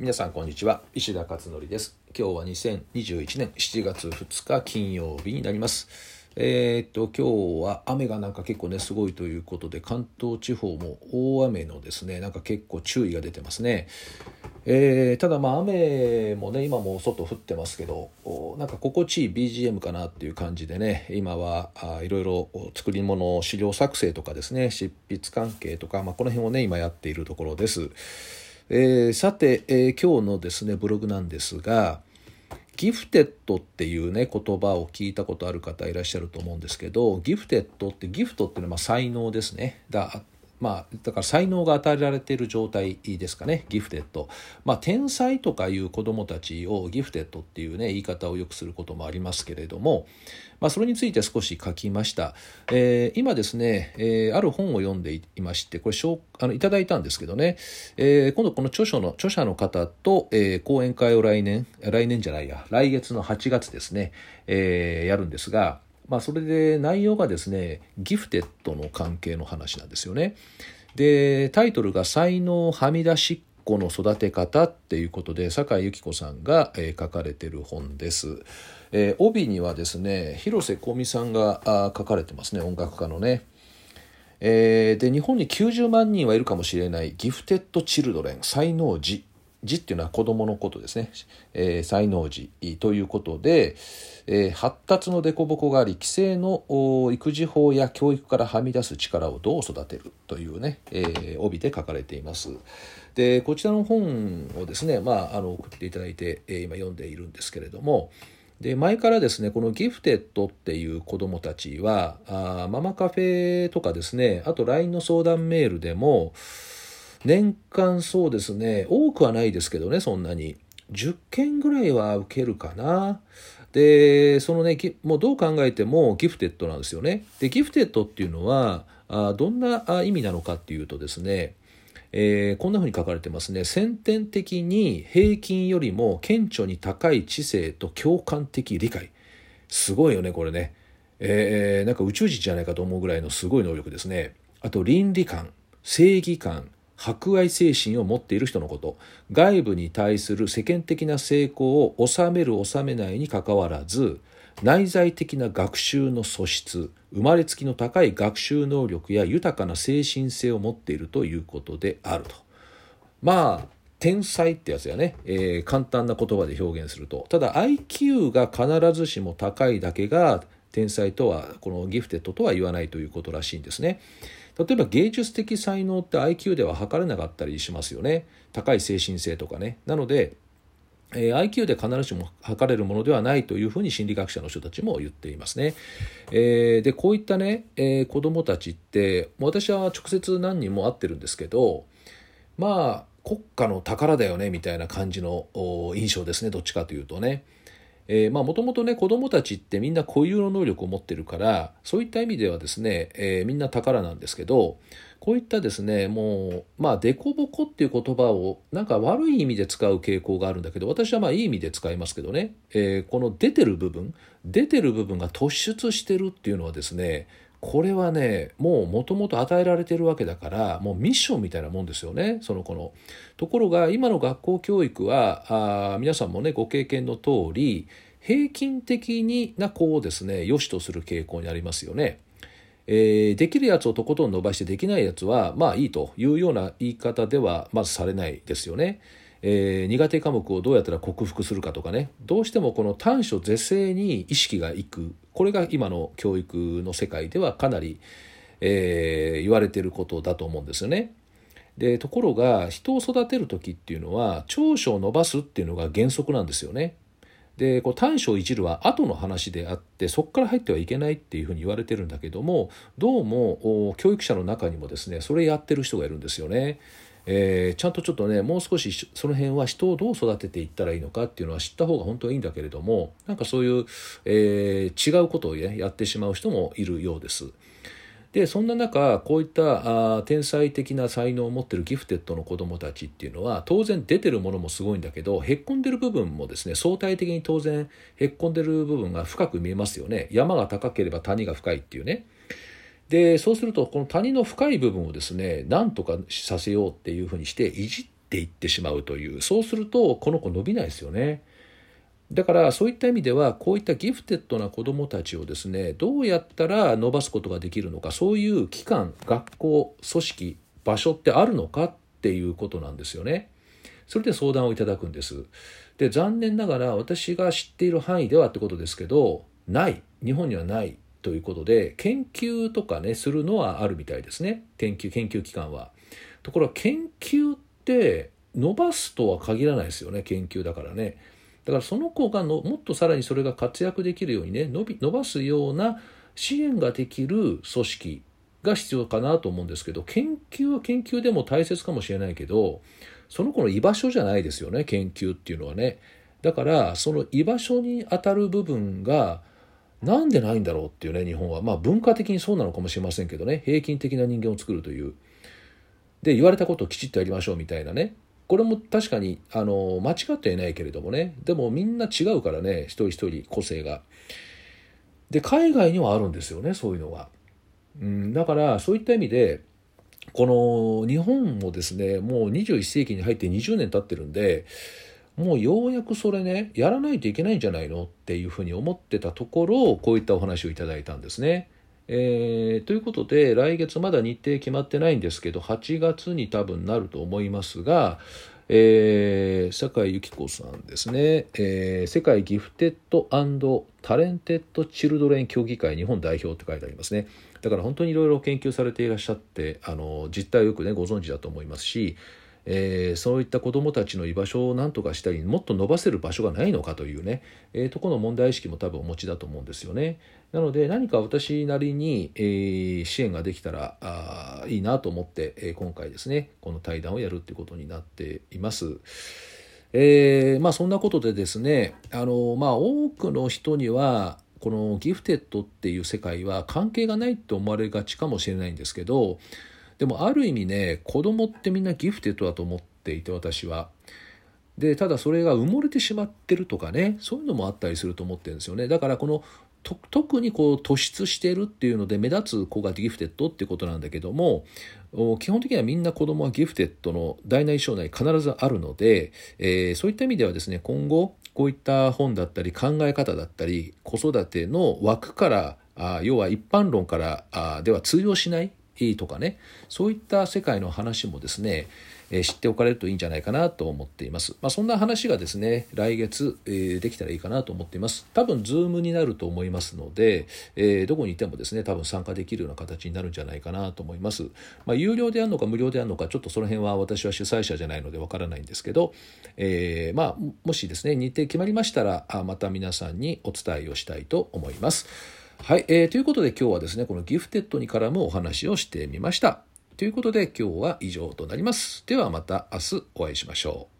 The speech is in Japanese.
皆さんこんにちは。石田勝則です。今日は2021年7月2日金曜日になります。えー、っと今日は雨がなんか結構ねすごいということで関東地方も大雨のですねなんか結構注意が出てますね。えー、ただまあ雨もね今も外降ってますけどなんか心地いい BGM かなっていう感じでね今はいろいろ作り物資料作成とかですね執筆関係とか、まあ、この辺をね今やっているところです。えー、さて、えー、今日のですねブログなんですがギフテッドっていうね言葉を聞いたことある方いらっしゃると思うんですけどギフテッドってギフトっていうのはま才能ですね。だまあ、だから才能が与えられている状態ですかねギフテッド、まあ、天才とかいう子どもたちをギフテッドっていうね言い方をよくすることもありますけれども、まあ、それについて少し書きました、えー、今ですね、えー、ある本を読んでいましてこれあのいただいたんですけどね、えー、今度この著書の著者の方と、えー、講演会を来年来年じゃないや来月の8月ですね、えー、やるんですがまあ、それで内容がですねギフテッドの関係の話なんですよね。でタイトルが「才能はみ出しっ子の育て方」っていうことで酒井由紀子さんが、え、書かれてる本です。えー、帯にはですね広瀬香美さんがあ書かれてますね音楽家のね。えー、で日本に90万人はいるかもしれないギフテッド・チルドレン才能児児っていうのは子供のことですね、えー、才能児ということで、えー、発達の凸凹があり規制の育児法や教育からはみ出す力をどう育てるというね、えー、帯で書かれています。でこちらの本をですね、まあ、あの送っていただいて、えー、今読んでいるんですけれどもで前からですねこのギフテッドっていう子どもたちはあママカフェとかですねあと LINE の相談メールでも年間そうですね多くはないですけどねそんなに。10件ぐらいは受けるかな。でそのねもうどう考えてもギフテッドなんですよね。でギフテッドっていうのはあどんな意味なのかっていうとですねえー、こんな風に書かれてますね。先天的に平均よりも顕著に高い知性と共感的理解。すごいよねこれね、えー、なんか宇宙人じゃないかと思うぐらいのすごい能力ですね。あと倫理観正義感博愛精神を持っている人のこと。外部に対する世間的な成功を収める収めないにかかわらず内在的な学習の素質生まれつきの高い学習能力や豊かな精神性を持っているということであると。まあ天才ってやつやね、えー、簡単な言葉で表現すると。ただ IQ が必ずしも高いだけが天才とはこのギフテッドとは言わないということらしいんですね。例えば芸術的才能って IQ では測れなかったりしますよね高い精神性とかねなのでえー、IQ で必ずしも測れるものではないというふうに心理学者の人たちも言っていますね。えー、でこういったね、えー、子どもたちって私は直接何人も会ってるんですけどまあ国家の宝だよねみたいな感じの印象ですねどっちかというとね。えー、まあもともとね子どもたちってみんな固有の能力を持ってるからそういった意味ではですね、えー、みんな宝なんですけどこういったですねもうまあ凸凹っていう言葉をなんか悪い意味で使う傾向があるんだけど私はまあいい意味で使いますけどね、えー、この出てる部分出てる部分が突出してるっていうのはですねこれはねもうもともと与えられてるわけだからもうミッションみたいなもんですよねその子の。ところが今の学校教育はあ皆さんもねご経験の通り平均的にな子をですね良しとする傾向にありますよね。えー、できるやつをとことん伸ばしてできないやつはまあいいというような言い方ではまずされないですよね。えー、苦手科目をどうやったら克服するかとかねどうしてもこの短所是正に意識がいくこれが今の教育の世界ではかなり、えー、言われてることだと思うんですよね。でところが人を育てる時っていうのは長所を伸ばすっていうのが原則なんですよね。でこう短所をいじるは後の話であってそこから入ってはいけないっていうふうに言われてるんだけどもどうも教育者の中にもですねそれやってる人がいるんですよね。えー、ちゃんとちょっとねもう少しその辺は人をどう育てていったらいいのかっていうのは知った方が本当はいいんだけれどもなんかそういう、えー、違うことを、ね、やってしまう人もいるようです。でそんな中こういったあ天才的な才能を持ってるギフテッドの子どもたちっていうのは当然出てるものもすごいんだけどへっこんでる部分もですね相対的に当然へっこんでる部分が深く見えますよね山が高ければ谷が深いっていうね。でそうするとこの谷の深い部分をですねなんとかさせようっていうふうにしていじっていってしまうというそうするとこの子伸びないですよね。だからそういった意味ではこういったギフテッドな子どもたちをですねどうやったら伸ばすことができるのかそういう機関学校組織場所ってあるのかっていうことなんですよね。それで相談をいただくんです。で残念ながら私が知っている範囲ではってことですけどない日本にはないということで研究とかねするのはあるみたいですね研究研究機関は。ところが研究って伸ばすとは限らないですよね研究だからね。だからその子がのもっとさらにそれが活躍できるようにね伸び伸ばすような支援ができる組織が必要かなと思うんですけど研究は研究でも大切かもしれないけどその子の居場所じゃないですよね研究っていうのはねだからその居場所にあたる部分がなんでないんだろうっていうね日本は。まあ文化的にそうなのかもしれませんけどね。平均的な人間を作るという。で言われたことをきちっとやりましょうみたいなね。これも確かにあの間違ってはいないけれどもね。でもみんな違うからね一人一人個性が。で海外にはあるんですよねそういうのが。うん、だからそういった意味でこの日本もですねもう21世紀に入って20年経ってるんでもうようやくそれねやらないといけないんじゃないのっていうふうに思ってたところこういったお話をいただいたんですね。えー、ということで来月まだ日程決まってないんですけど8月に多分なると思いますが、えー、酒井由紀子さんですね、えー、世界ギフテッドタレンテッド・チルドレン協議会日本代表って書いてありますねだから本当にいろいろ研究されていらっしゃってあの実態をよくねご存知だと思いますしえー、そういった子どもたちの居場所を何とかしたりもっと伸ばせる場所がないのかというね、えー、とこの問題意識も多分お持ちだと思うんですよね。なので何か私なりに、えー、支援ができたらあいいなと思って、えー、今回ですねこの対談をやるっていうことになっています。えー、まあそんなことでですねあの、まあ、多くの人にはこのギフテッドっていう世界は関係がないって思われがちかもしれないんですけどでもある意味ね子供ってみんなギフテッドだと思っていて私は。でただそれが埋もれてしまってるとかねそういうのもあったりすると思ってるんですよねだからこの特にこう突出してるっていうので目立つ子がギフテッドってことなんだけども基本的にはみんな子供はギフテッドの大なり小なり必ずあるので、えー、そういった意味ではですね今後こういった本だったり考え方だったり子育ての枠からあ要は一般論からあでは通用しないとかねそういった世界の話もですね、え知っておかれるといいんじゃないかなと思っています。まあ、そんな話がですね来月、えできたらいいかなと思っています。多分 Zoom になると思いますので、えどこにいてもですね多分参加できるような形になるんじゃないかなと思います。まあ、有料であるのか無料であるのかちょっとその辺は私は主催者じゃないのでわからないんですけど、えー、まあもしですね日程決まりましたらまた皆さんにお伝えをしたいと思います。はい、えー、ということで今日はですねこのギフテッドに絡むお話をしてみました。ということで今日は以上となります。ではまた明日お会いしましょう。